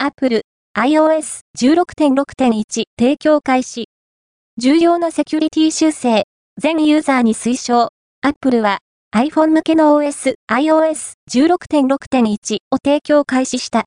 Apple iOS16.6.1 提供開始。重要なセキュリティ修正、全ユーザーに推奨。Apple は iPhone 向けの OS iOS16.6.1 を提供開始した。